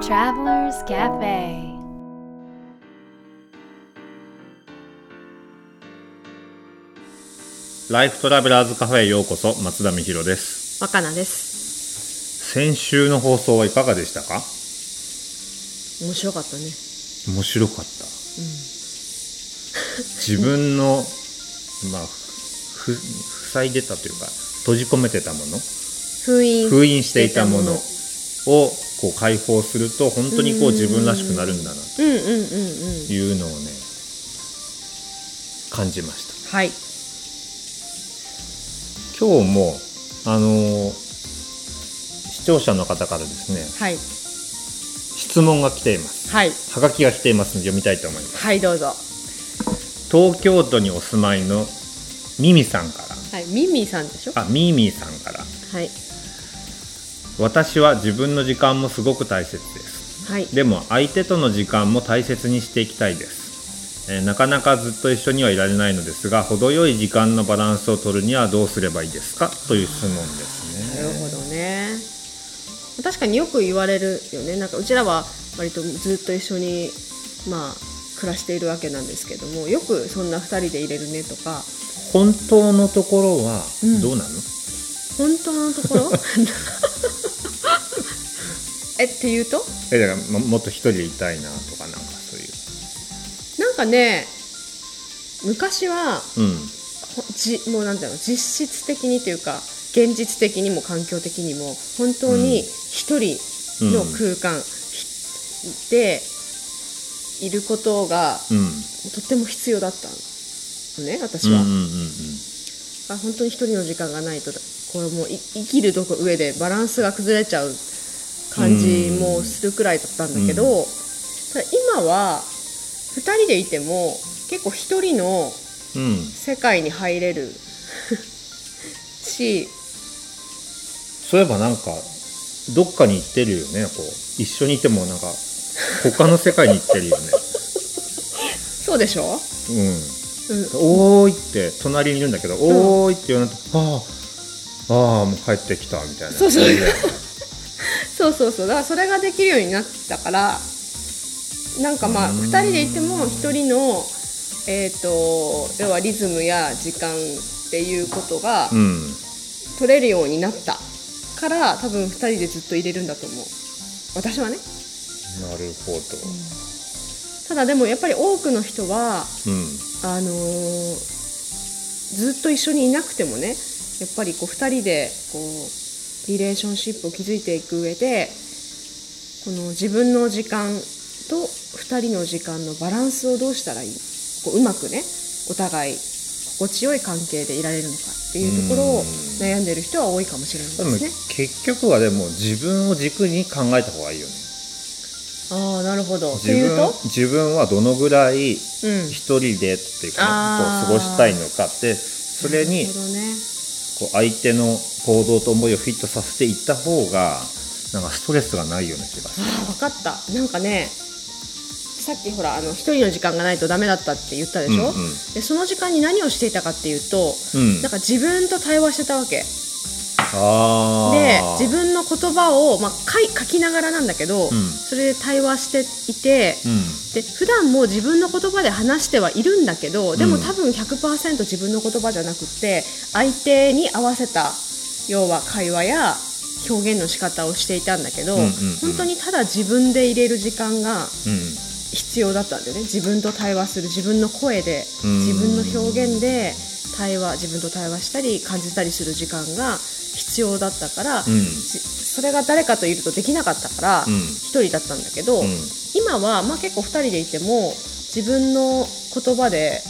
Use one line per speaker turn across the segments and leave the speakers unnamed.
Travelers Cafe.
ライフトラベラーズカフェへようこそ松田美弘です。
若菜です。
先週の放送はいかがでしたか？
面白かったね。
面白かった、自分の まあふ塞いでたというか閉じ込めてたもの？
封印
封印していたものをこう解放すると本当にこう自分らしくなるんだなというのをね感じました。
はい。
今日もあのー視聴者の方からですね
はい。
質問が来ています。
はい。
はがきが来ていますので読みたいと思います。
はいどうぞ。
東京都にお住まいのミミさんから。
はいミミさんでしょ？
あミーミーさんから。
はい
私は自分の時間もすごく大切です。
はい。
でも相手との時間も大切にしていきたいです、えーなかなかずっと一緒にはいられないのですが程よい時間のバランスを取るにはどうすればいいですか？という質問ですね。
なるほどね。確かによく言われるよね。なんかうちらは割とずっと一緒にまあ暮らしているわけなんですけどもよくそんな2人で入れるねとか。
本当のところは
うん
どうなの、
本当のところ？えっていうと？
えだからももっと一人でいたいなとかなんかそうい
なんかね昔は
ううん。
ほじもうなんていうの？実質的にというか現実的にも環境的にも本当に一人の空間、ひでいることが
うん。
とっても必要だったのね私は、
うんうんうん
あ本当に一人の時間がないとこれもうい生きるとこ上でバランスが崩れちゃう感じもするくらいだったんだけど、ただ今は2人でいても結構一人の
うん。うん
世界に入れる し
そういえばなんかどっかに行ってるよね。こう一緒にいてもなんか他の世界に行ってるよね。
そうでしょ、
うん。
うん、
おーいって隣にいるんだけど、おーいって言わないとああああもう帰ってきたみたいな。
そうそう。そうそうそう。だからそれができるようになったからなんかまあ
うん。
2人でいても1人のえー、と要はリズムや時間っていうことが
うん。
取れるようになったから多分2人でずっと入れるんだと思う。私はね。
なるほ
ただでもやっぱり多くの人は
どうん。
あのーずっと一緒にいなくてもねやっぱりこう2人でこうリレーションシップを築いていく上でこの自分の時間と2人の時間のバランスをどうしたらいいこううまくねお互い心地よい関係でいられるのかっていうところを
うん
悩んでる人は多いかもしれない
で
すね。
結局はでも自分を軸に考えた方がいいよね
ああなるほど。と
自分
いうと、
自分はどのぐらい
うん、
一人でっていうか、う過ごしたいのかってそれに。こう相手の行動と思いをフィットさせていった方がなんかストレスがないような気がする。
ああ分かった。なんかねさっきほらあの一人の時間がないとダメだったって言ったでしょ、
うんうん。
でその時間に何をしていたかっていうと、
うん。
なんか自分と対話してたわけ。
あ
で
ー。
自分の言葉を、まあ、書い書きながらなんだけど、
ん。
それで対話していて、
うん。
で普段も自分の言葉で話してはいるんだけどでも
うん
多分100%自分の言葉じゃなくって相手に合わせた要は会話や表現の仕方をしていたんだけど、
うんうんうん。
本当にただ自分で入れる時間が
うん。
必要だったんだよね。自分と対話する自分の声で
うん。
自分の表現で対話自分と対話したり感じたりする時間が必要だったから、
うん。
じそれが誰かといるとできなかったから
うん。
一、人だったんだけど、
うん。
今はまあ結構2人でいても自分の言葉で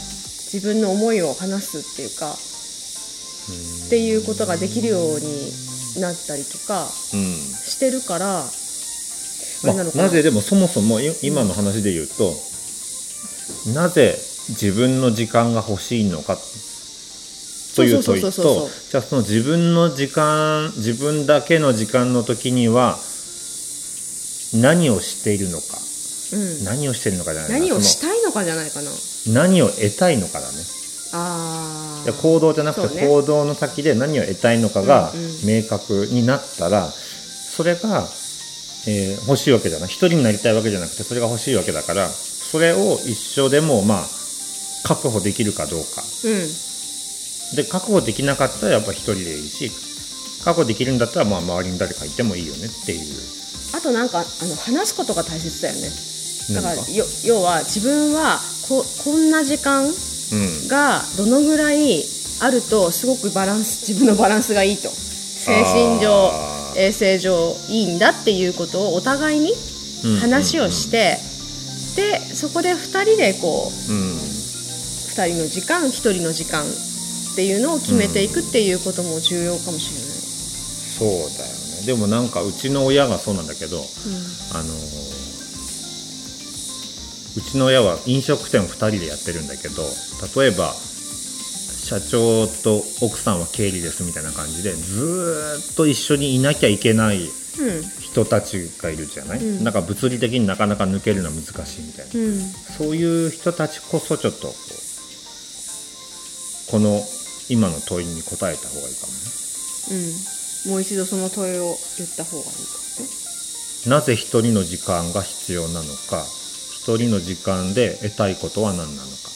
自分の思いを話すっていうかっていうことができるようになったりとか
うん。
してるから、あ
まあ
れなな？
なぜでもそもそもい今の話で言うとなぜ自分の時間が欲しいのかという問いとじゃあその自分の時間自分だけの時間の時には何をしているのか。
うん、
何をしているのかじゃないな。
何を
そ
したいのかじゃないかな。
の何を得たいのかだね。
あ
いや行動じゃなくて行動の先で何を得たいのかが明確になったらそれがえー欲しいわけじゃない。一人になりたいわけじゃなくてそれが欲しいわけだからそれを一生でもまあ確保できるかどうか。
うん
で確保できなかったらやっぱ一人でいいし確保できるんだったらまあ周りに誰かいてもいいよねっていう。
あとなんかあの話すことが大切だよね。だから要は自分はここんな時間
うん。
がどのぐらいあるとすごくバランス自分のバランスがいいと。精神上衛生上いいんだっていうことをお互いに
うん
話をして、でそこで2人でこう
うん。
2人の時間1人の時間っていうのを決めていくっていうことも重要かもしれない。
そうだよね。でもなんかうちの親がそうなんだけどあのうちの親は飲食店を2人でやってるんだけど例えば社長と奥さんは経理ですみたいな感じでずーっと一緒にいなきゃいけない
うん。
人たちがいるじゃない、
うん。
なんか物理的になかなか抜けるのは難しいみたいな、
うん。
そういう人たちこそちょっとこの今の問いに答えた方がいいかもね。
うん、もう一度その問いを言った方がいいかもね。
なぜ一人の時間が必要なのか。一人の時間で得たいことは何なのか。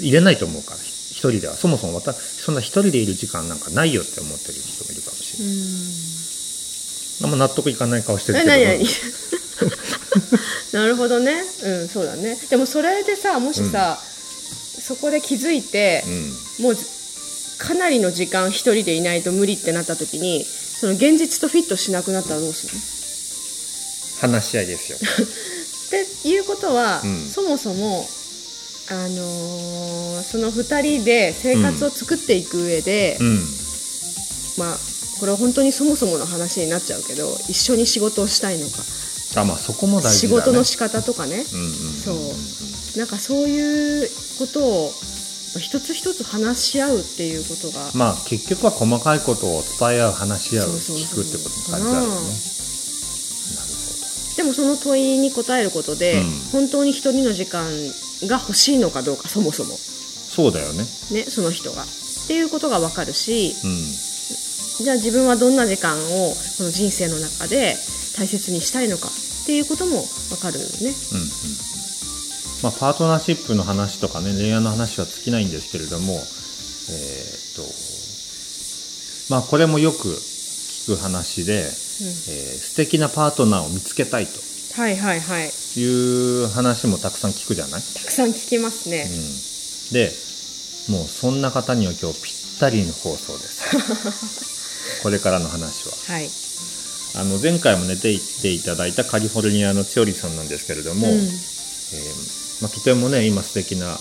入れないと思うから。一人では。そもそも私そんな一人でいる時間なんかないよって思ってる人もいるかもしれない、あんま納得いかない顔してる
え
けど。
何何 なるほどね。うんそうだね。でもそれでさもしさ、そこで気づいて、もうずかなりの時間一人でいないと無理ってなった時にその現実とフィットしなくなったらどうするの？
話し合いですよ。
っていうことは、
うん。
そもそも、あのーその2人で生活を作っていく上で、
うん。
まあこれは本当にそもそもの話になっちゃうけど一緒に仕事をしたいのか、
あまあそこも大
仕
事だね。
事の仕方とかね、
うんうん。
そう。なんかそういうことを一つ一つ話し合うっていうことが、
まあ結局は細かいことを伝え合う話し合う聞くってことに感じあるよね
でもその問いに答えることで、
うん。
本当に一人の時間が欲しいのかどうかそもそも、
そうだよね。
ね、その人が。っていうことが分かるし
うん。
じゃあ自分はどんな時間をこの人生の中で大切にしたいのかっていうことも分かるね。
うんうんまあ、パートナーシップの話とかね恋愛の話は尽きないんですけれどもえーっとまあこれもよく聞く話で、えー素敵なパートナーを見つけたいと。
はいはいはい。
いう話もたくさん聞くじゃない、
たくさん聞きますね。
うん、でもうそんな方には今日ぴったりの放送です。これからの話は。
はい。
あの前回も寝ていっていただいたカリフォルニアの千織さんなんですけれども、
うん。
えーまあ、とてもね今素敵な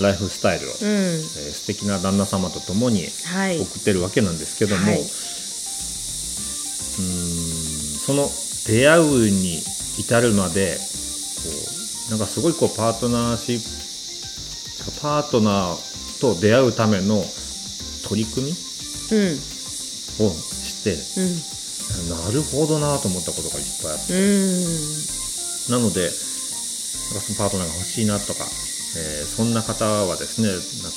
ライフスタイルを、
うん。
えー素敵な旦那様と共に
はい。
送ってるわけなんですけども、
はい。う
ーんその出会うに至るまでこうなんかすごいこうパートナーシップパートナーと出会うための取り組み
うん。
をして
うん。
なるほどなと思ったことがいっぱいあって。
うん。
なので、そのパートナーが欲しいなとか、えーそんな方はですね、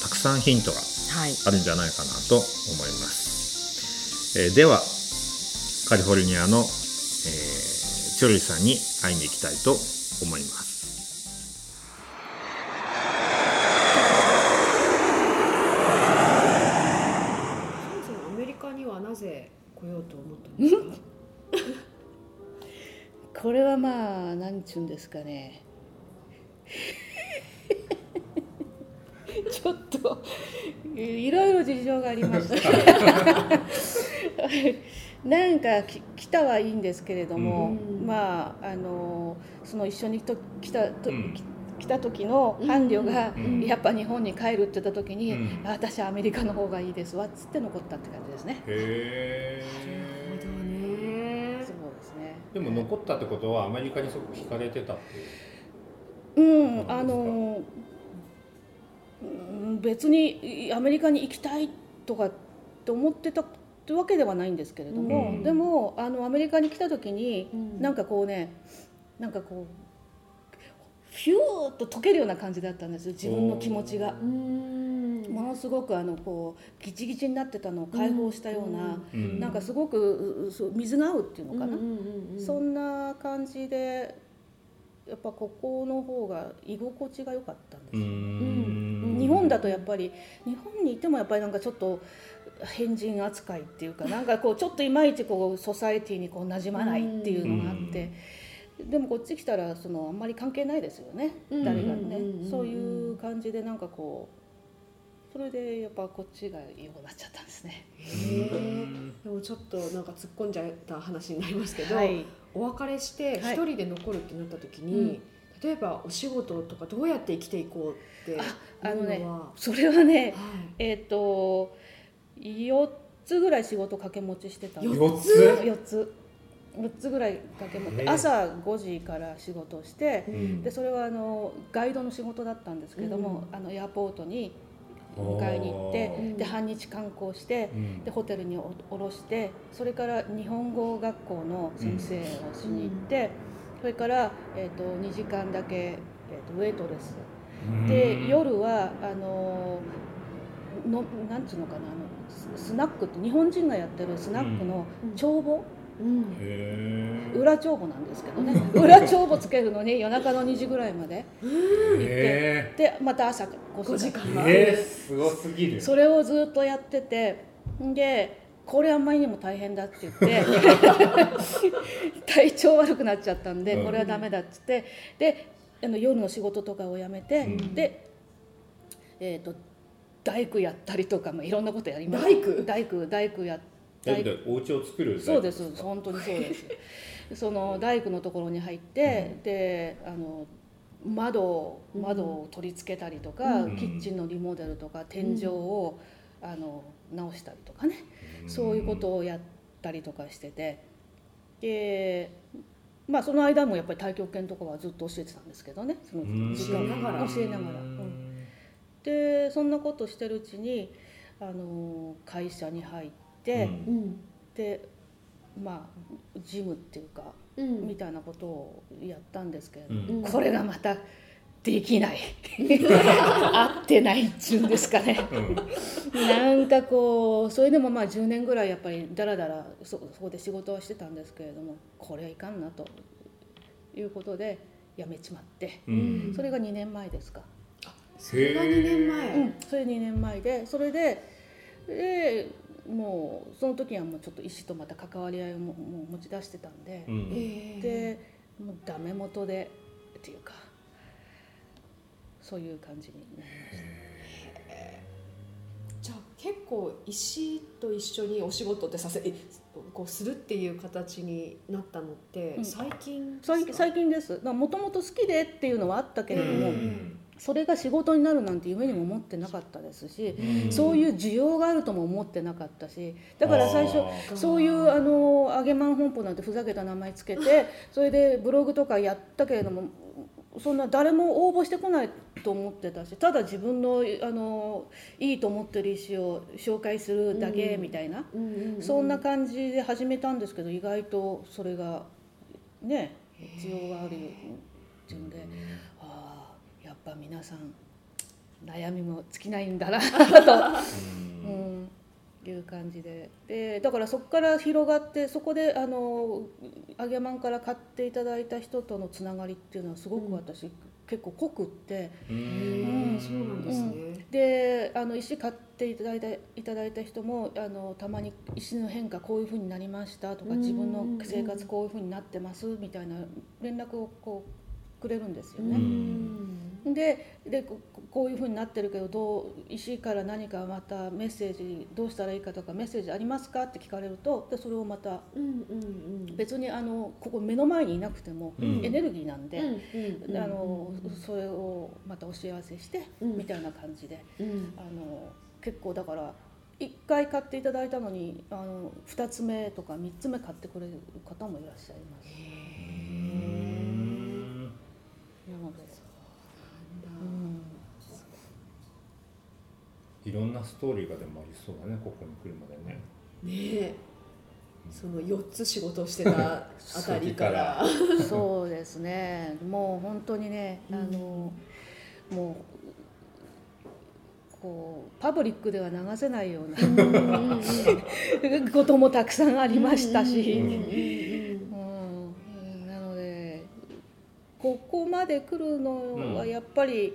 たくさんヒントが
はい。
あるんじゃないかなと思います。えーでは、カリフォルニアの、えーチョルリさんに会いに行きたいと思います。
そもそもアメリカにはなぜ来ようと思ったんですか？
これはまあ何ちゅうんですかね ちょっといろいろ事情がありました なんかき来たはいいんですけれども、
うん。
まああのその一緒にと来たと、
うん。
き来た時の伴侶が、
うん。
やっぱ日本に帰るって言った時に、
うん。
あ私はアメリカの方がいいですわっつって残ったって感じですね。
へ
なるほどね。
そうですね。
でも残ったってことはアメリカにすごく惹かれてたっていう。
うん、あのうん別にいアメリカに行きたいとかって思ってたわけではないんですけれども、
うん。
でもあのアメリカに来た時に、
うん。
なんかこうねなんかこうヒューッと溶けるような感じだったんです自分の気持ちが。
う。ん。
ものすごくあのこうギチギチになってたのを解放したような、
うん。
なんかすごく水が合うっていうのかな、そんな感じでやっぱここの方が居心地が良かったんです
う
よ、
ん。
日本だとやっぱり日本にいてもやっぱりなんかちょっと変人扱いっていうかなんかこうちょっといまいちこうソサエティにこう馴染まないっていうのがあって、でもこっち来たらそのあんまり関係ないですよね、
うん
誰がね、そういう感じでなんかこうそれでやっぱこっちが良くなっちゃったんですね。
でもちょっとなんか突っ込んじゃった話になりますけど、
はい
お別れして
はい。
一人で残るってなった時に、
うん。
例えばお仕事とかどうやって生きていこうって
ああのね
いうのは
それはね
はい
えっ、と4つぐらい仕事掛け持ちしてたんです
四つ
？4つ。4つぐらい掛け持って朝5時から仕事をして
うん。
でそれはあのガイドの仕事だったんですけれども、あのエアポートに迎えに行って
うん。
で半日観光して
うん。
でホテルにお降ろしてそれから日本語学校の先生をしに行って、それから、えー、と2時間だけ、えー、とウェイトレス。で夜はあののなんつうのかなあのススナックって日本人がやってるスナックの
うん。
帳簿、裏帳簿なんですけどね。裏帳簿つけるのに夜中の2時ぐらいまで。
へ
でまた朝5
5時
時
間
ーえーすごすぎる。
それをずっとやっててでこれあんまりにも大変だって言って 体調悪くなっちゃったんで
うん。
これはダメだっつってであの夜の仕事とかをやめて、
うん。
で、えー、と大工やったりとか、まあ、いろんなことやりました
大工？
大工大工や
だけどお家を作る
そうです本当にそうです。その大工のところに入って、であの窓を窓を取り付けたりとか、
うん。
キッチンのリモデルとか天井を、あの直したりとかね、そういうことをやったりとかしてて。でまあその間もやっぱり太極拳とかはずっと教えてたんですけどね。その
うん。
時間
教えながら。
教えながら。うん。でそんなことしてるうちにあの会社に入って、
うん
うん。
でまあジムっていうか、
うん。
みたいなことをやったんですけれども、
うん。
これがまたできない。合ってないっちゅうんですかね。なんかこうそれでもまあ10年ぐらいやっぱりだらだらそそこで仕事をしてたんですけれどもこれはいかんなということで辞めちまって、
うん。
それが2年前ですか。
それが2年前、
うん、それ2年前でそれででもうその時はもうちょっと医師とまた関わり合いをももう持ち出してたんで、
うん。
えー。
でもうダメ元でっていうかそういう感じになりました。
じゃあ結構石と一緒にお仕事ってさせえこうするっていう形になったのって
うん。
最近ですか？
最近最近です。もともと好きでっていうのはあったけれども、
うん
それが仕事になるなんて夢にも思ってなかったですし、
うん。
そういう需要があるとも思ってなかったしだから最初そういうあの揚げまん本舗なんてふざけた名前つけてそれでブログとかやったけれどもそんな誰も応募してこないと思ってたしただ自分のあのいいと思ってる石を紹介するだけみたいな、そんな感じで始めたんですけど意外とそれがね需要があるっていうんでぱ皆さん悩みも尽きないんだなと。うん。いう感じで。でだからそこから広がってそこであの揚げまんから買っていただいた人とのつながりっていうのはすごく私、結構濃くって
う
へ
ん
ーそうなんですね、
であの石買っていただいたいただいた人もあのたまに石の変化こういうふうになりましたとか
うん
自分の生活こういうふうになってますみたいな連絡をこうくれるんですよね。ででここういうふうになってるけどどう石から何かまたメッセージどうしたらいいかとかメッセージありますかって聞かれるとでそれをまた別にあのここ目の前にいなくても
うん。
エネルギーなんで、あのそれをまたお知らせして、
うん。
みたいな感じで
うん。
あの結構だから1回買っていただいたのにあの2つ目とか3つ目買ってくれる方もいらっしゃいます。なので、うん
いろんなストーリーがでもありそうだねここに来るまでね。
ねえ。その4つ仕事をしてた あたりから。
そうですね。もう本当にねあの、もうこうパブリックでは流せないような こともたくさんありましたし、うんなのでここまで来るのはやっぱり、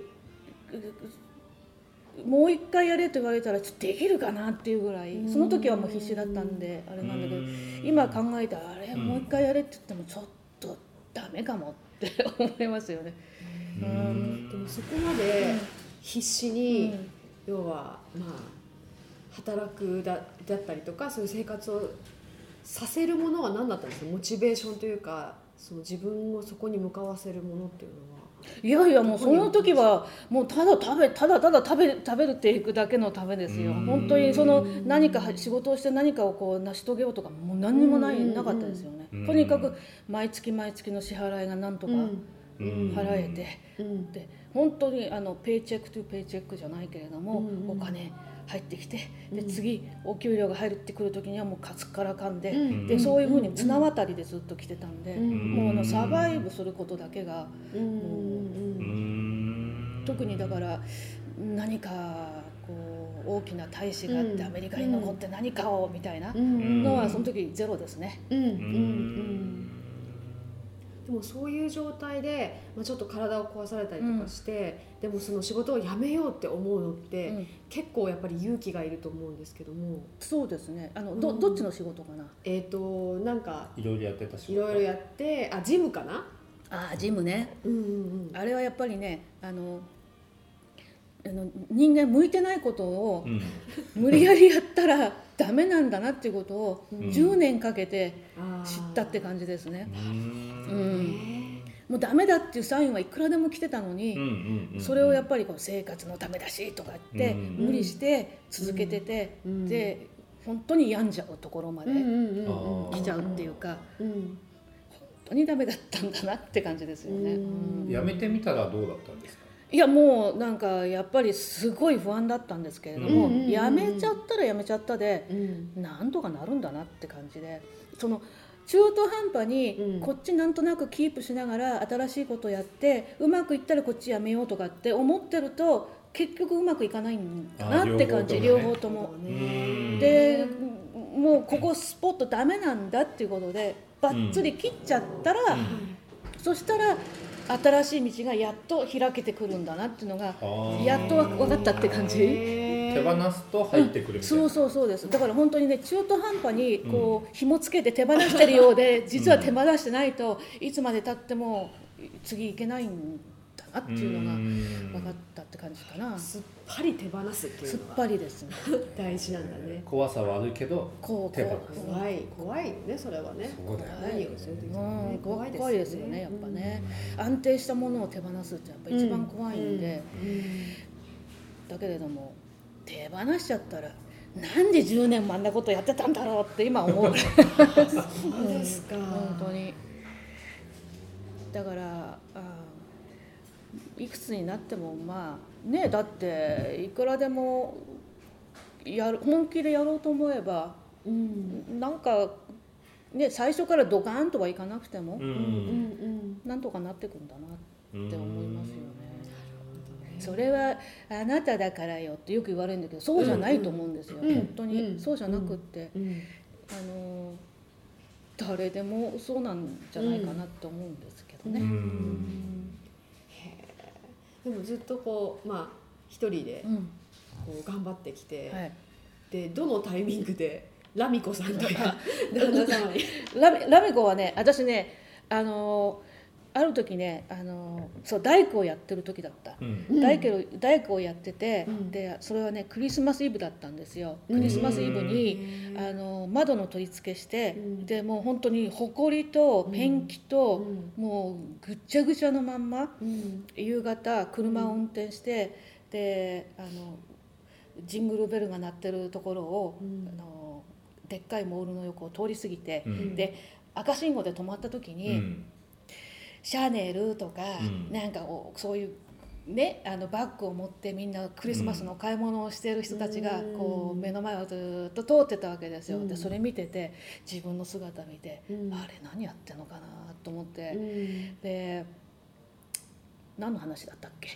もう一回やれと言われたらちょっとできるかなっていうぐらいその時はもう必死だったんであれなんだけど今考えたらあれもう一回やれって言ってもちょっとダメかもって思いますよね。うん。
でもそこまで必死に、要はまあ働くだだったりとかそういう生活をさせるものは何だったんですか？モチベーションというかその自分をそこに向かわせるものっていうのは。
いやいやもうその時はもうただ食べただただ食べ食べるっていくだけのためですよ。本当にその何か仕事をして何かをこう成し遂げようとかもう何にもないなかったですよね。とにかく毎月毎月の支払いがなんとか払えて。で本当にあの paycheck to paycheck じゃないけれどもお金入ってきてで次お給料が入ってくる時にはもうカツからかんで,、でそういうふうに綱渡りでずっと来てたんで、もうあのサバイブすることだけが、特にだから何かこう大きな大使があってアメリカに残って何かをみたいなのはその時ゼロですね。
うん。うん。うんでもそういう状態で、まあ、ちょっと体を壊されたりとかして、でもその仕事を辞めようって思うのって、
うん。
結構やっぱり勇気がいると思うんですけども。
そうですね。あのど
うん。
どっちの仕事かな？
えっ、となんか
いろいろやってたし
いろいろやってあジムかな？
ああジムね。
うんうん。
あれはやっぱりねあのあの人間向いてないことを
うん。
無理やりやったらダメなんだなっていうことを
うん。
10年かけて知ったって感じですね。
う
うん。んもうダメだっていうサインはいくらでも来てたのに、
うんうんうん
それをやっぱりこう生活のためだしとか言って
うん
無理して続けてて、
うん
で本当に病んじゃうところまで来ちゃうっていうか
うん。
本当にダメだったんだなって感じですよね。
うん。
うん。
やめてみたらどうだったんですか？
いやもうなんかやっぱりすごい不安だったんですけれども、やめちゃったらやめちゃったで
うん。
なんとかなるんだなって感じでその中途半端に
うん。
こっちなんとなくキープしながら新しいことやってうまくいったらこっちやめようとかって思ってると結局うまくいかないんだなって感じ。
あ
両
両方
方とも。
うん。
でもうここスポットダメなんだっていうことでバッツリ切っちゃったら、そしたら新しい道がやっと開けてくるんだなっていうのがやっと分かったって感じ？
手放すと入ってくるみたいな、
そうそうそうです。だから本当にね中途半端にこう紐つけて手放してるようで 実は手放してないといつまでたっても次いけないんだなっていうのが分かったって感じかな。
すっぱり手放すってい
すっ
うのが
ぱりですね。
大事なんだね。
怖さはあるけど
こう
手放
こう
怖い怖いねそれはね。
そうだよ
何をする時
う
もね
ん、怖い怖いですよねやっぱね、安定したものを手放すってやっぱ一番怖いんで、だけれども手放しちゃったらなんで10年もあんなことやってたんだろうって今思う。
そうですか。
本当に。だからあいくつになってもまあねだっていくらでもやる本気でやろうと思えば
うん。
なんかね最初からドカーンとはいかなくても、
うん。
うんうん
なんとかなってくんだな
うん
って思いますよね。それはあなただからよってよく言われるんだけどそうじゃないと思うんですよ、
うん。
本当に、
うん。
そうじゃなくって、
うん。
あの誰でもそうなんじゃないかなって思うんですけどね。
うん
でもずっとこうまあ一人で
うん。
こう頑張ってきて、
はい、
でどのタイミングでラミコさんとや旦那様に
ラミラミコはね私ねあのある時ねあのそう大工をやってる時だった。
うん。
大工を大工をやってて、
うん。
でそれはねクリスマスイブだったんですよ。
うん。
クリスマスイブに、
うん
あの窓の取り付けして、
うん。
でもう本当にほこりとペンキと、
うん。
もうぐっちゃぐちゃのまんま
うん。
夕方車を運転して、であのジングルベルが鳴ってるところを、
うん。
あのでっかいモールの横を通り過ぎて、
うん。
で赤信号で止まった時に、
うん
シャネルとか、
うん。
なんかおそういうね、あのバッグを持ってみんなクリスマスの買い物をしている人たちがこう目の前をずっと通ってたわけですよ、でそれ見てて自分の姿見て、あれ何やってんのかなと思って、で何の話だったっけ？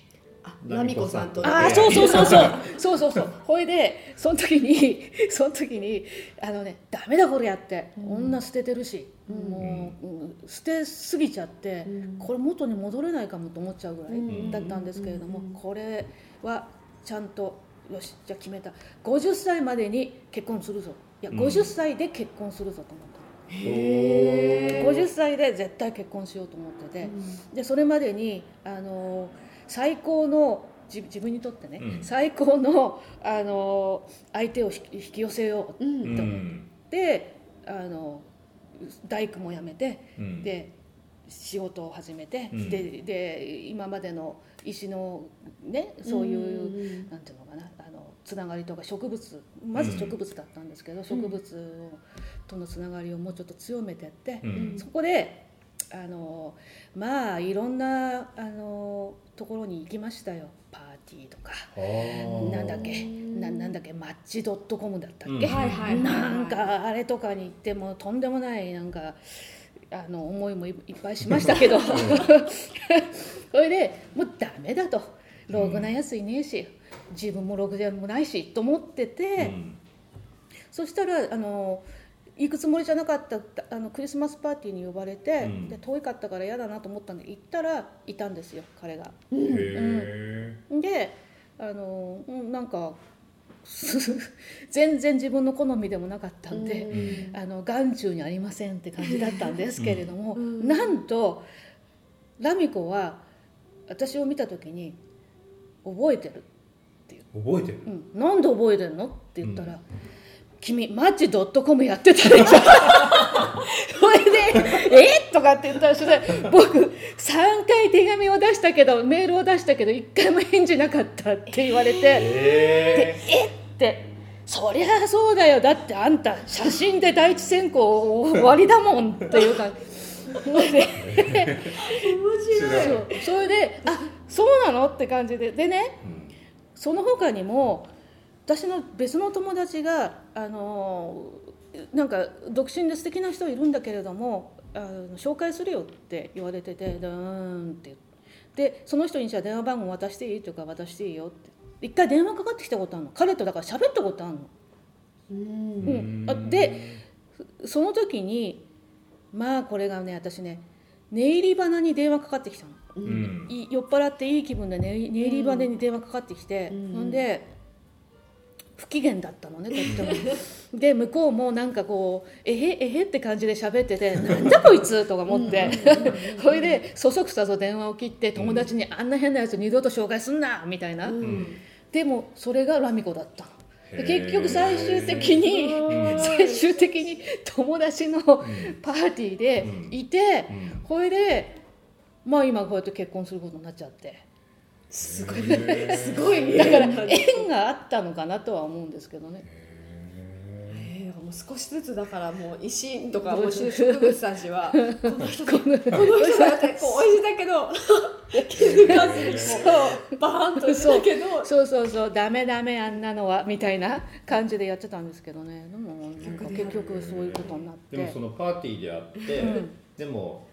あナミコさんと
ああそうそうそうそう。そうそうそう。ほいでその時に その時にあのねダメだこれやって、女捨ててるし、もう、うん捨てすぎちゃって、これ元に戻れないかもと思っちゃうぐらいだったんですけれども、これはちゃんとよしじゃあ決めた。50歳までに結婚するぞ。いや50歳で結婚するぞと思ったの。
へ
50歳で絶対結婚しようと思ってて、でそれまでにあの最高の自自分にとってね、
うん。
最高のあの相手を引き寄せよう
うん
と思って、あの大工も辞めて、
うん。
で仕事を始めて、
うん。
でで今までの石のねそういう、なんていうのかなあのつながりとか植物まず植物だったんですけど、植物とのつながりをもうちょっと強めてって、
うん。
そこであのまあいろんなあのところに行きましたよ。パーティーとか。なんだっけ。ななんだっけ。マッチドットコムだったっけ、
うん。はい
はいはい
なんかあれとかに行ってもとんでもないなんかあの思いもいいっぱいしましたけど。それでもうダメだと。ろくなやついねえし自分もろくでもないしと思ってて、
うん。
そしたらあの行くつもりじゃなかったあのクリスマスパーティーに呼ばれて、
うん。
で遠かったから嫌だなと思ったんで行ったらいたんですよ彼が。
へえ
であのうんなんか全然自分の好みでもなかったんで、あの眼中にありませんって感じだったんですけれども、なんとラミコは私を見た時に「覚えてる」
覚えてる？
うん、なんで覚えてんの?」って言ったら「君マッチドットコムやってたでしょ」それで「えっ?」とかって言ったらそれで僕3回手紙を出したけどメールを出したけど1回も返事なかったって言われて。
へ
でえってそりゃそうだよ。だってあんた写真で第一選考終わりだもんっていうかそれでそうそれであそうなの？って感じで。でねその他にも私の別の友達があのなんか独身で素敵な人いるんだけれどもあの紹介するよって言われててでうーんってでその人にじゃあ電話番号渡していいとか渡していいよって。一回電話かかってきたことあるの。彼とだから喋ったことあるの。うん、あでその時にまあこれがね私ね寝入り花に電話かかってきたの。
うん。
い酔っ払っていい気分で寝寝入り場に電話かかってきて、ほんで不機嫌だったのねとっても。で向こうもなんかこう「えへえへ」って感じで喋ってて「なんだこいつ」とか思って。それでそそくさと電話を切って友達に「あんな変なやつ二度と紹介すんな」みたいな、でもそれがラミコだったの。で結局最終的に最終的に友達のパーティーでいて、
うん。
これでまあ今こうやって結婚することになっちゃって
すごい。すごい
だから縁があったのかなとは思うんですけどね。
えー。もう少しずつだからもう石とかもう植物たちは この人だこの人だってこう美味しいだけど気づかずにこうバーンとしたけど。
そう。そうそうダメダメあんなのはみたいな感じでやってたんですけどね。でもなんか結局そういうことになって。
でもそのパーティーであって、でも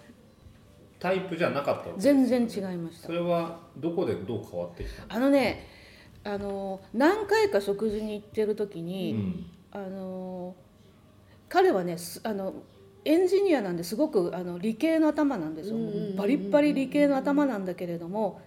タイプじゃなかったわけ
全然違いました。
それはどこでどう変わってきたの？
あのねあの何回か食事に行ってる時に、
うん。
あの彼はねすあのエンジニアなんですごくあの理系の頭なんですよ、バリッバリ理系の頭なんだけれども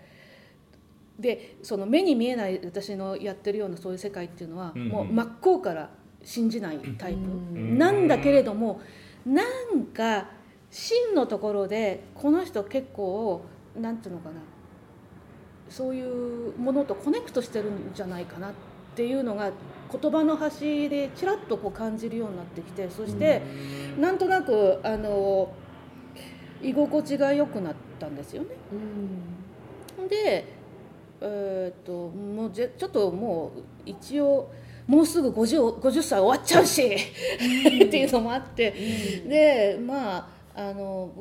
でその目に見えない私のやってるようなそういう世界っていうのは、
うんうん。
もう真っ向から信じないタイプ、
ん。
なんだけれどもなんか真のところでこの人結構なんていうのかなそういうものとコネクトしてるんじゃないかなっていうのが言葉の端でちらっとこう感じるようになってきてそしてなんとなくあの居心地が良くなったんですよね。で、えーっともうぜちょっともう一応もうすぐ 50, 50歳終わっちゃうし っていうのもあって、でまああの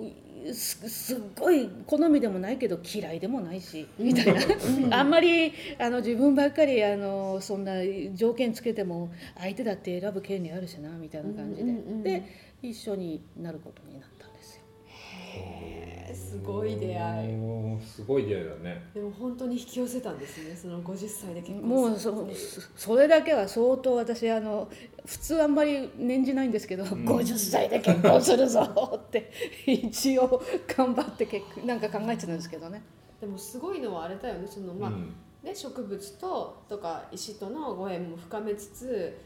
すすっごい好みでもないけど嫌いでもないしみたいな、あんまりあの自分ばっかりあのそんな条件つけても相手だって選ぶ権利あるしなみたいな感じで、で一緒になることになっ。
へーすごい出会い。
すごい出会いだね。
でも本当に引き寄せたんですねその50歳で結婚
もうそそれだけは相当私あの普通あんまり念じないんですけど、50歳で結婚するぞって一応頑張って結婚なんか考えてたんですけどね。
でもすごいのはあれだよねそのまあ、
うん。
ね、植物ととか石とのご縁も深めつつ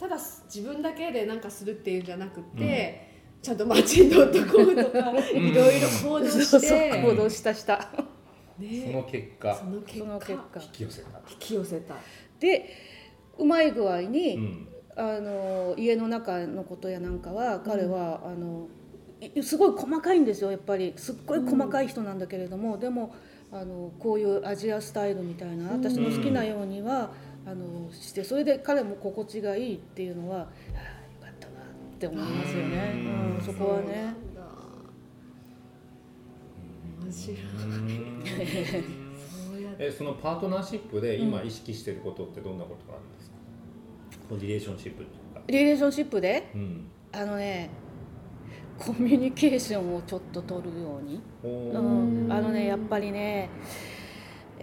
ただ自分だけで何かするっていうんじゃなくて、ちゃんとマッチンドットコムとかいろいろ行動
そう
し
そう
て、
行動したした。
そ
ね、
の結果。
その結
その
果。
結果
引き寄せた。
引き寄せた、
でうまい具合に、
うん。
あの家の中のことやなんかは彼は、あのいすごい細かいんですよやっぱり。すっごい細かい人なんだけれども、でもあのこういうアジアスタイルみたいな私の好きなようには、あのしてそれで彼も心地がいいっていうのは、って思いますよね、
うん
うん、そこはね。
面白い。
えそのパートナーシップで今意識してることってどんなことがあるんですか、このリレーションシップ
リレーションシップで
うん、
あのねコミュニケーションをちょっと取るように。うん、あのねやっぱりね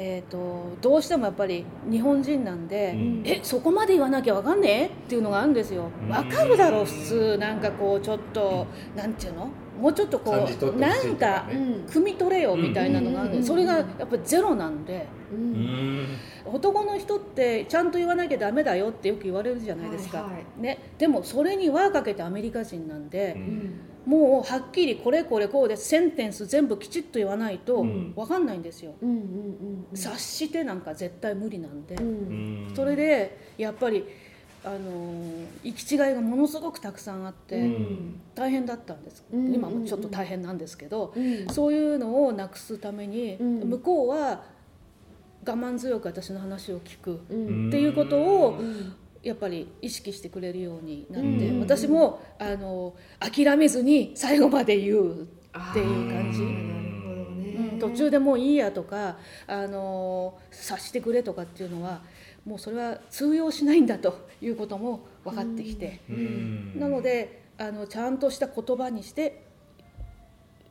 えー、とどうしてもやっぱり日本人なんで、
うん。
えそこまで言わなきゃわかんねえ？っていうのがあるんですよ。
うん。
わかるだろう普通。なんかこうちょっとなんていうの？もうちょっとこうなん
か
汲み取れよみたいなのがあるん。で、
うん。
それがやっぱりゼロなんで。
う
うんん。
男の人ってちゃんと言わなきゃダメだよってよく言われるじゃないですか、
はいはい。
ね、でもそれに輪かけてアメリカ人なんで、
うん
もうはっきりこれこれこうでセンテンス全部きちっと言わないと
うん。
分かんないんですよ、
うんうんうんうん。
察してなんか絶対無理なんで、
うん。
うん。
それでやっぱりあのー行き違いがものすごくたくさんあって、
うん。
大変だったんです、
うん。
今もちょっと大変なんですけど、
うん。
そういうのをなくすために、
うん。
向こうは我慢強く私の話を聞く
うん。
っていうことを
うん
やっぱり意識してくれるようになって、
うん。
私もあの諦めずに最後まで言うっていう感じ。途中でもういいやとか、あの察してくれとかっていうのはもうそれは通用しないんだということも分かってきて、
うん。
なのであのちゃんとした言葉にして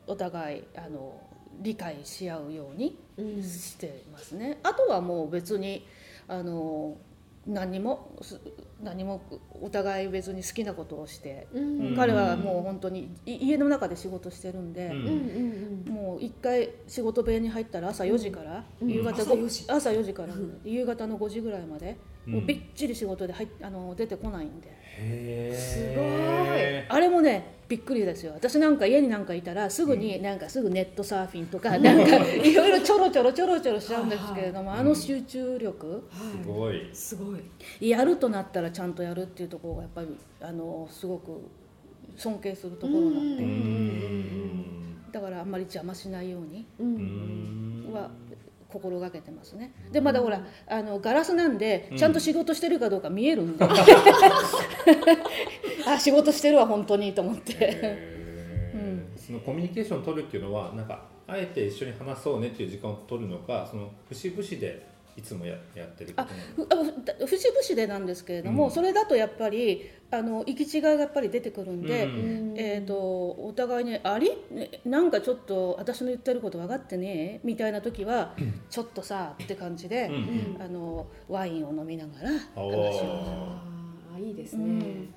お互いあの理解し合うように
うん。
してますね。あとはもう別にあの何にもす何もお互い別に好きなことをして、
うん。
彼はもう本当にい家の中で仕事してるんで。
うん。
もう一回仕事部屋に入ったら朝4時から、
うん。
夕方
朝
ご
4時。
朝4時から、
うん
夕方の5時ぐらいまで、
うん。
もうびっちり仕事で入っあの出てこないんで
へ
あれもねびっくりですよ。私なんか家になんかいたらすぐになんかすぐネットサーフィンとか なんかいろいろちょろちょろちょろちょろしちゃうんですけれども、
はい
あの集中力。
は
すごい。
いすごい。
やるとなったらちゃんとやるっていうところがやっぱりあのすごく尊敬するところなん。で、だからあんまり邪魔しないように
う
うんん。
は心がけてますね。でまだほらあのガラスなんでちゃんと仕事してるかどうか見えるんで、あ仕事してるわ本当にと思って。
へー。そのコミュニケーションを取るっていうのはなんかあえて一緒に話そうねっていう時間を取るのかその節々でいつもややってる
あふ節々でなんですけれども、
うん。
それだとやっぱりあの行き違いがやっぱり出てくるんで、
うん
えー、とお互いに「ありねなんかちょっと私の言ってること分かってね」みたいな時は「ちょっとさ」って感じで、
うん
あのワインを飲みながら
お
話を。
ああいいです
う
ね
ん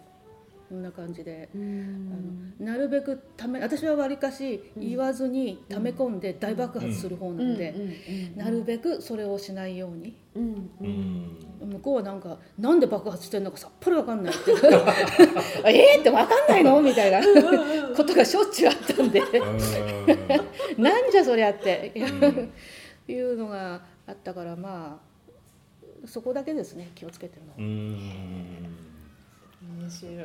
こんな感じで。
うん。
なるべくため私はわりかし言わずに溜め込んで大爆発する方なんで、なるべくそれをしないように。
うん。
うん。
向こうはなんかなんで爆発してるのかさっぱりわかんない。っ てえーってわかんないの？みたいなことがしょっちゅうあったんで。なんじゃそりゃって。いうのがあったからまあそこだけですね気をつけてるのは。
う。ん
面白い。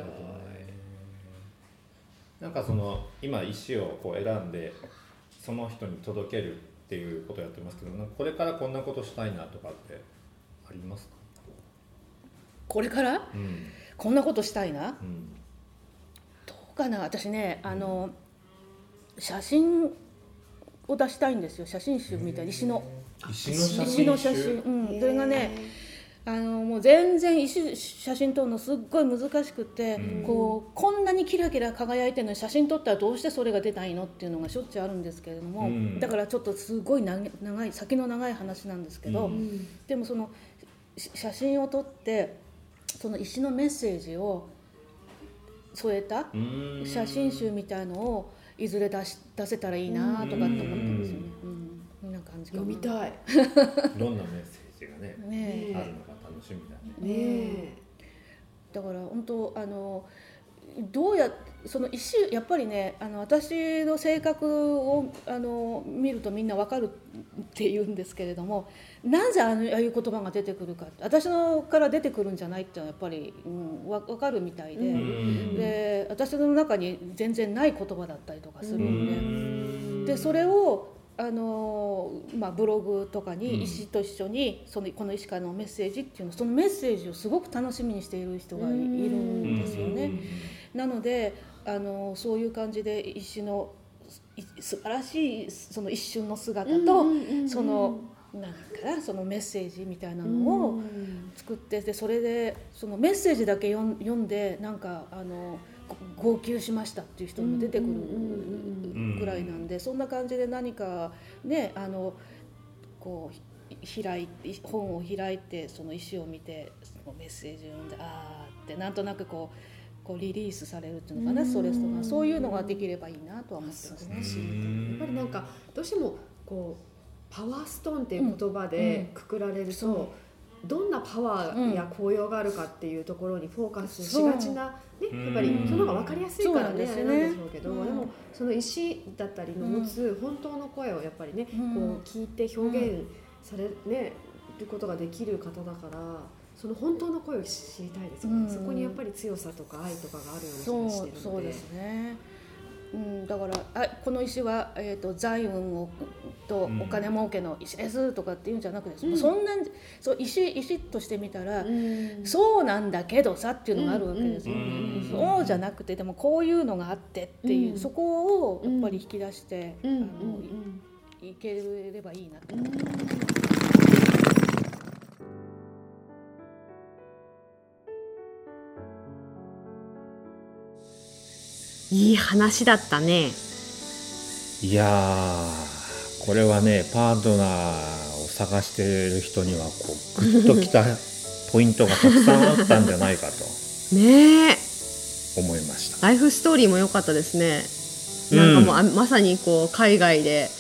なんかその今石をこう選んでその人に届けるっていうことをやってますけどこれからこんなことしたいなとかってありますか、
これから？
うん。
こんなことしたいな？
うん。
どうかな？私ねあの写真を出したいんですよ。写真集みたいな。石の。
石
石の写真、うん、それがねあのもう全然石写真撮るのすっごい難しくて、こうこんなにキラキラ輝いてるのに写真撮ったらどうしてそれが出ないのっていうのがしょっちゅうあるんですけれども、
うん。
だからちょっとすごい長い長い先の長い話なんですけど、でもそのし写真を撮ってその石のメッセージを添えた
うん。
写真集みたいのをいずれ出し出せたらいいなとかって思ってるんですよね。うん、こんな感じかな。
読みたい。
どんなメッセージがね
ねえ。
あるのか楽しみだね。
ね
だから本当あのどうやその石やっぱりねあの私の性格をあの見るとみんなわかるって言うんですけれどもなぜあのああいう言葉が出てくるか私のから出てくるんじゃないっていうのはやっぱり、うん、わ分かるみたいで,、
うん。
で私の中に全然ない言葉だったりとかするんで。でそれをあのまあ、ブログとか
うん。
に石と一緒にそのこの石からのメッセージっていうのそのメッセージをすごく楽しみにしている人がいいるんですよね。なのであのそういう感じで石のい素晴らしいその一瞬の姿とそのなんかなそのメッセージみたいなのを作ってでそれでそのメッセージだけ読んでなんかあのご号泣しましたっていう人も出てくるぐらいなんでそんな感じで何かねあのこうひ開いて本を開いてその石を見てそのメッセージを読んでああってなんとなくこうこうリリースされるっていうのかなストレスとかそういうのができればいいなとは思ってますね。
やっぱりなんかどうしてもこうパワーストーンっていう言葉でくくられると、
そう
どんなパワーや効用があるかっていうところにフォーカスしがちな、ね、やっぱりその方が分かりやすいからねあれなんでしょうけど、
うん。
でもその石だったりの持つ本当の声をやっぱりね、
うん。
こう聞いて表現され、ね、ることができる方だから。その本当の声を知りたいですよね、
うん。
そこにやっぱり強さとか愛とかがあるような気がしてるので。
そうですね。うん、だからあこの石は、えー、と財運をと
うん
お金儲けの石ですとかっていうんじゃなくて、
うん。
そんなそう石石としてみたら、
うん。
そうなんだけどさっていうのがあるわけですよ。ね、
うん。
そうじゃなくてでもこういうのがあってっていう、
うん。
そこをやっぱり引き出して、あのいいければいいなと、
いい話だったね。
いやーこれはねパートナーを探している人にはこうグッときたポイントがたくさんあったんじゃないかと
ねえ、
思いました
ライフストーリーも良かったですね。なんかもう、あまさにこう海外で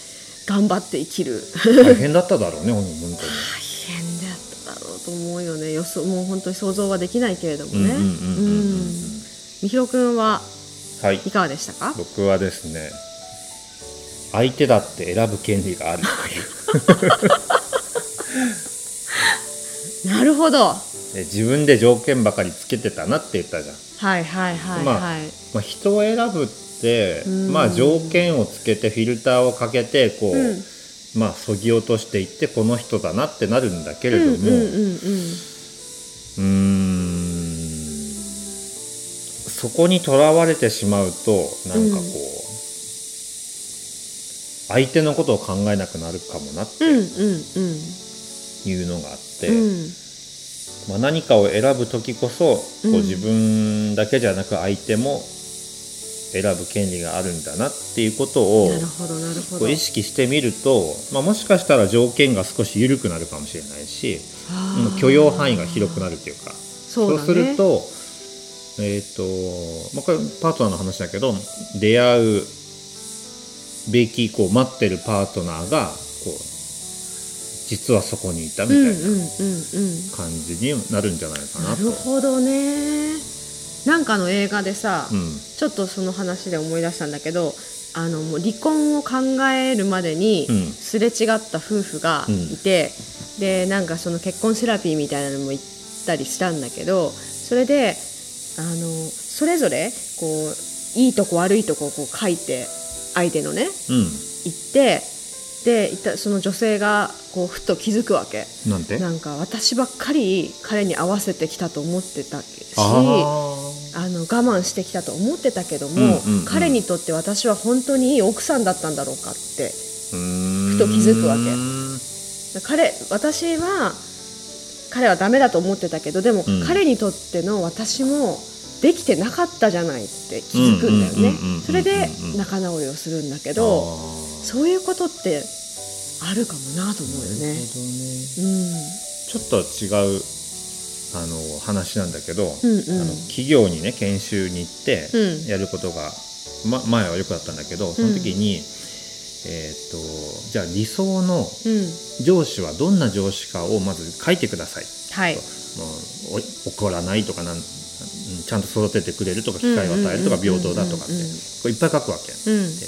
頑張って生きる。
大変だっただろうね本当に
大変だっただろうと思うよね。予想もう本当に想像はできないけれどもね。みひろくんは
はい。
いかがでしたか？
僕はですね相手だって選ぶ権利がある。
なるほど。
自分で条件ばかりつけてたなって言ったじゃん、
いはいはいはい。
まあまあ、人を選ぶって、
うん。
まあ条件をつけてフィルターをかけてこう、
うん。
まあそぎ落としていってこの人だなってなるんだけれども、
うん
そこにとらわれてしまうとなんかこう、相手のことを考えなくなるかもなって
うんうんうん。
いうのがあって、
うん。
まあ、何かを選ぶ時こそこう
うん。
自分だけじゃなく相手も選ぶ権利があるんだなっていうことを意識してみると、まあ、もしかしたら条件が少し緩くなるかもしれないし、許容範囲が広くなるっていうか
そう。
すると,、えーとまあ、これパートナーの話だけど出会うべきこう待ってるパートナーがこう実はそこにいたみたいな
うんうんうんうん。
感じになるんじゃないかな
な
と。
るほどね。なんかの映画でさ、
うん
ちょっとその話で思い出したんだけどあのもう離婚を考えるまでに
うん
すれ違った夫婦がいて、でなんかその結婚セラピーみたいなのも行ったりしたんだけどそれであのそれぞれこういいとこ悪いとこをこう書いて相手のね
うん。
言ってでその女性がこうふと気づくわけ。
なんて？
なんか私ばっかり彼に合わせてきたと思ってたし
あ
あの我慢してきたと思ってたけども、
うんうんうん。
彼にとって私は本当にいい奥さんだったんだろうかって
ふ
ふと気づくわけ。彼私は彼はダメだと思ってたけどでも、
うん。
彼にとっての私もできてなかったじゃないって気づくんだよね。
うんうんうんうんうんうん
それで仲直りをするんだけどそういうことってあるかもなと思うよね。うん。
ちょっと違うあの話なんだけど、
うんうん。
あの企業にね研修に行って
うん。
やることが、ま、前はよくあったんだけどその時に、えー、とじゃあ理想の
うん。
上司はどんな上司かをまず書いてください。
はい。
もうお怒らないとかなんうんちゃんと育ててくれるとか機会を与えるとか平等だとかって。
うん
これいっぱい書くわけ。
うん。
で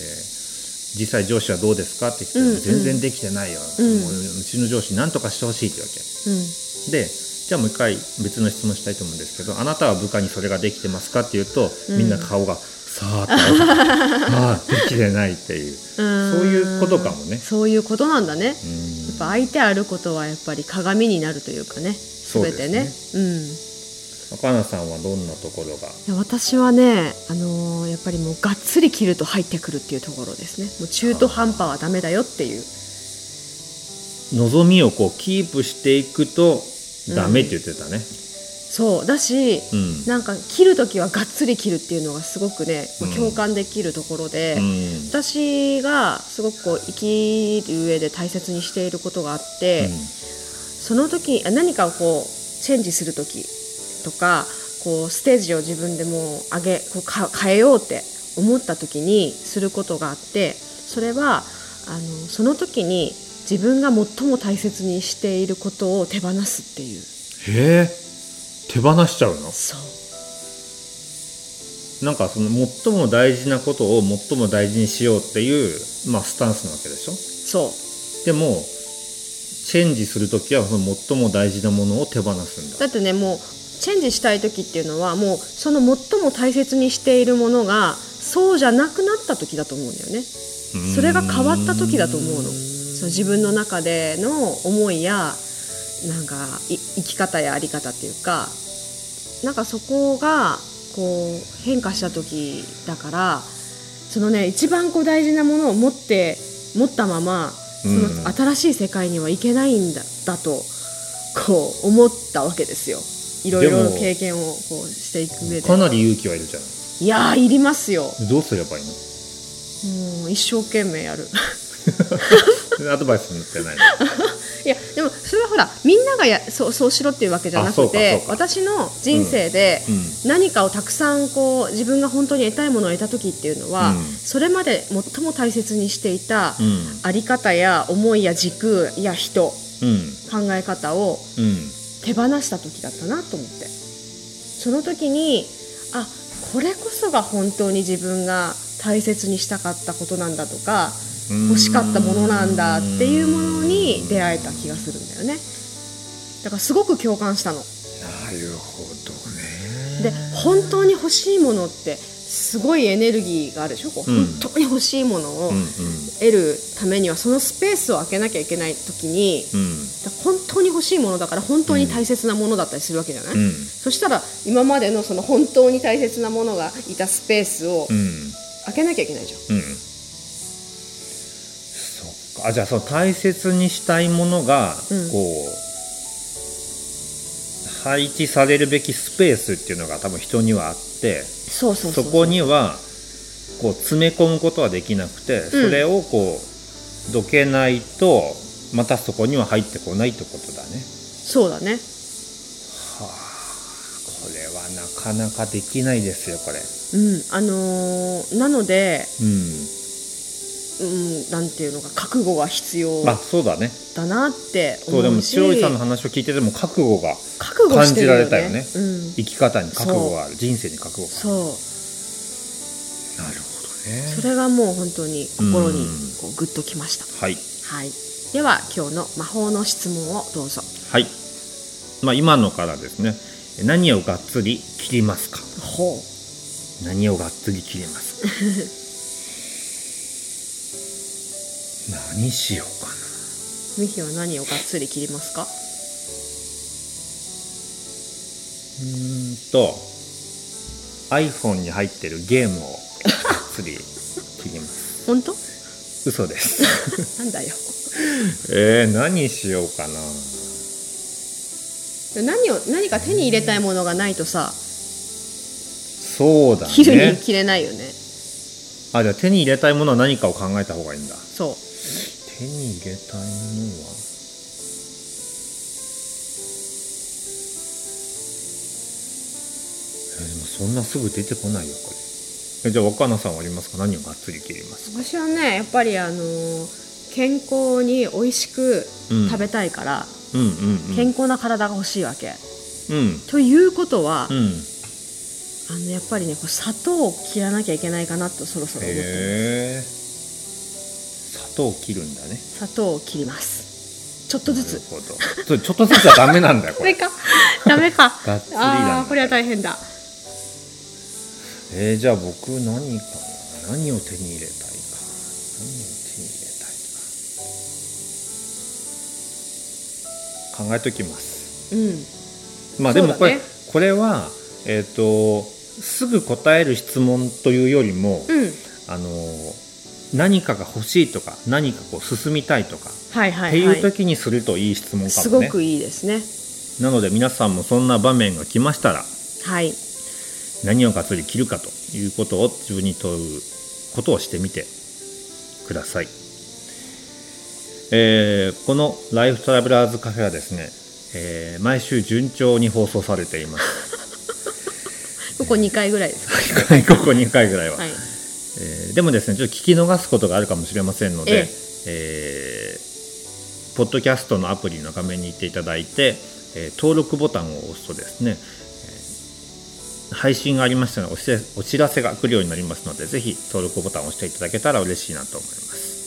実際上司はどうですかって聞いて、全然できてないよ、
うん。
もううちの上司何とかしてほしいってわけ。
うん。
でじゃあもう一回別の質問したいと思うんですけどあなたは部下にそれができてますかっていうと、みんな顔がさーっと ああできてないっていうそういうことかもね
そういうことなんだね。やっ
うん
ぱ相手あることはやっぱり鏡になるというかね。すべてね。うん。
若菜さんはどんなところが？
いや私はね、あのーやっぱりもうがっつり切ると入ってくるっていうところですね。もう中途半端はダメだよっていう。
望みをこうキープしていくとダメって言ってたね。
そうだし、
うん。
なんか切る時はがっつり切るっていうのがすごくね、まあ
うん
共感できるところで、
うん。
私がすごくこう生きる上で大切にしていることがあって、その時あ何かをこうチェンジする時とかこうステージを自分でもう上げこうか変えようって思った時にすることがあってそれはあのその時に自分が最も大切にしていることを手放すっていう。
へえ手放しちゃうの？
そう。
なんかその最も大事なことを最も大事にしようっていう、まあ、スタンスなわけでしょ？
そう。
でもチェンジする時はその最も大事なものを手放すんだ。
だってねもうチェンジしたい時っていうのはもうその最も大切にしているものがそうじゃなくなった時だと思うんだよね。それが変わった時だと思うの。その自分の中での思いやなんかい生き方やあり方っていうかなんかそこがこう変化した時だからそのね一番こう大事なものを持って持ったままその
うん
新しい世界にはいけないんだだとこう思ったわけですよ。いろいろ経験をこうしていく上で。
かなり勇気はいるじゃない
いやーいりますよ。
どうすればいいの？
もう一生懸命やる。
アドバイスになってない
いやでもそれはほらみんながやそうそうしろっていうわけじゃなくて私の人生で
うん
何かをたくさんこう自分が本当に得たいものを得た時っていうのは、
うん。
それまで最も大切にしていた
うん。
あり方や思いや軸や人
うん。
考え方を
うん。
手放した時だったなと思って。その時にあこれこそが本当に自分が大切にしたかったことなんだとか欲しかったものなんだっていうものに出会えた気がするんだよね。だからすごく共感したの。
なるほどね。
で本当に欲しいものってすごいエネルギーがあるでしょ？こう、
うん。
本当に欲しいものを
うん
得るためにはそのスペースを空けなきゃいけない時に
うん。
本当に欲しいものだから本当に大切なものだったりするわけじゃない、
うん。
そしたら今までのその本当に大切なものがいたスペースを
うん。
開けなきゃいけないじゃん
あじゃあその大切にしたいものが、
うん。
こう配置されるべきスペースっていうのが多分人にはあって
そうそうそう
そこにはこう詰め込むことはできなくて、それをこうどけないとまたそこには入ってこないってことだね。
そうだね。
はあこれはなかなかできないですよこれ。
うんあのーなので
うん
うんなんていうのか覚悟が必要
まあそうだね。
だなって
そうでも
思うし
千代井さんの話を聞いてても覚悟が感じられたよね。
うん、
生き方に覚悟がある。人生に覚悟が
そう。
ある。なるほどね。
それがもう本当に心に
うん。
こうグッときました。
はい。
はい。では今日の魔法の質問をどうぞ。
はい。まあ今のからですね。何をがっつり切りますか？
ほう。
何をがっつり切れます 何しようかな。
ミヒは何をがっつり切りますか？
うーんと iPhone に入ってるゲームをがっつり切ります。
本当？
嘘です。
なんだよ。
えー、何しようかな。
何を何か手に入れたいものがないとさ
そうだ
切るに
ね
切れないよね。
あじゃあ手に入れたいものは何かを考えた方がいいんだ。
そう
入れたいものは。えーでもそんなすぐ出てこないよこれ。えじゃあ若菜さんはありますか？何をがっつり切ります
私はねやっぱりあのー健康に美味しく
うん。
食べたいから、
うんうんうん。
健康な体が欲しいわけ。
うん。
ということは、
うん。
あのやっぱりねこう砂糖を切らなきゃいけないかなとそろそろ思ってます
糖を切るんだね。
砂糖を切ります。ちょっとずつ。
ちょっとずつはダメなんだよ これ。
か。ダメか。
がっつりだな
ああーこれは大変だ。
えー、じゃあ僕何かな？何を手に入れたいか何を手に入れたいか考えときます。
うん。
まあでもこれ、
ね。
これはえっ、とすぐ答える質問というよりも、
うん。
あの何かが欲しいとか何かこう進みたいとか、
はいはい
って
はいいう
時にするといい質問か
す
もね。
ごくいいですね。
なので皆さんもそんな場面が来ましたら
はい。
何をがっつり切るかということを自分に問うことをしてみてください、えーこの「ライフトラベラーズカフェ」はですね、えー毎週順調に放送されています。
ここ2回ぐらいですか？
ここ2回ぐらいは、
はい
えーでもですねちょっと聞き逃すことがあるかもしれませんので、
え
え。ーポッドキャストのアプリの画面に行っていただいて、えー登録ボタンを押すとですね、えー配信がありましたらお知らお知らせが来るようになりますのでぜひ登録ボタンを押していただけたら嬉しいなと思います。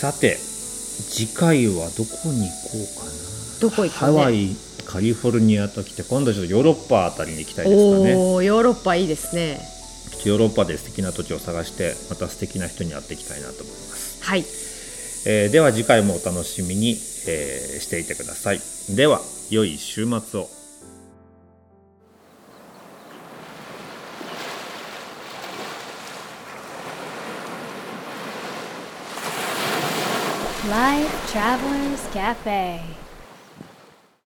さて次回はどこに行こうかな。
どこ行くかね？
ハワイカリフォルニアと来て今度ちょっとヨーロッパあたりに行きたいですかね。
おおヨーロッパいいですね
ヨーロッパで素敵な土地を探してまた素敵な人に会っていきたいなと思います、
はい。
えーでは次回もお楽しみに、えーしていてください。では良い週末を。
Life Travelers Cafe.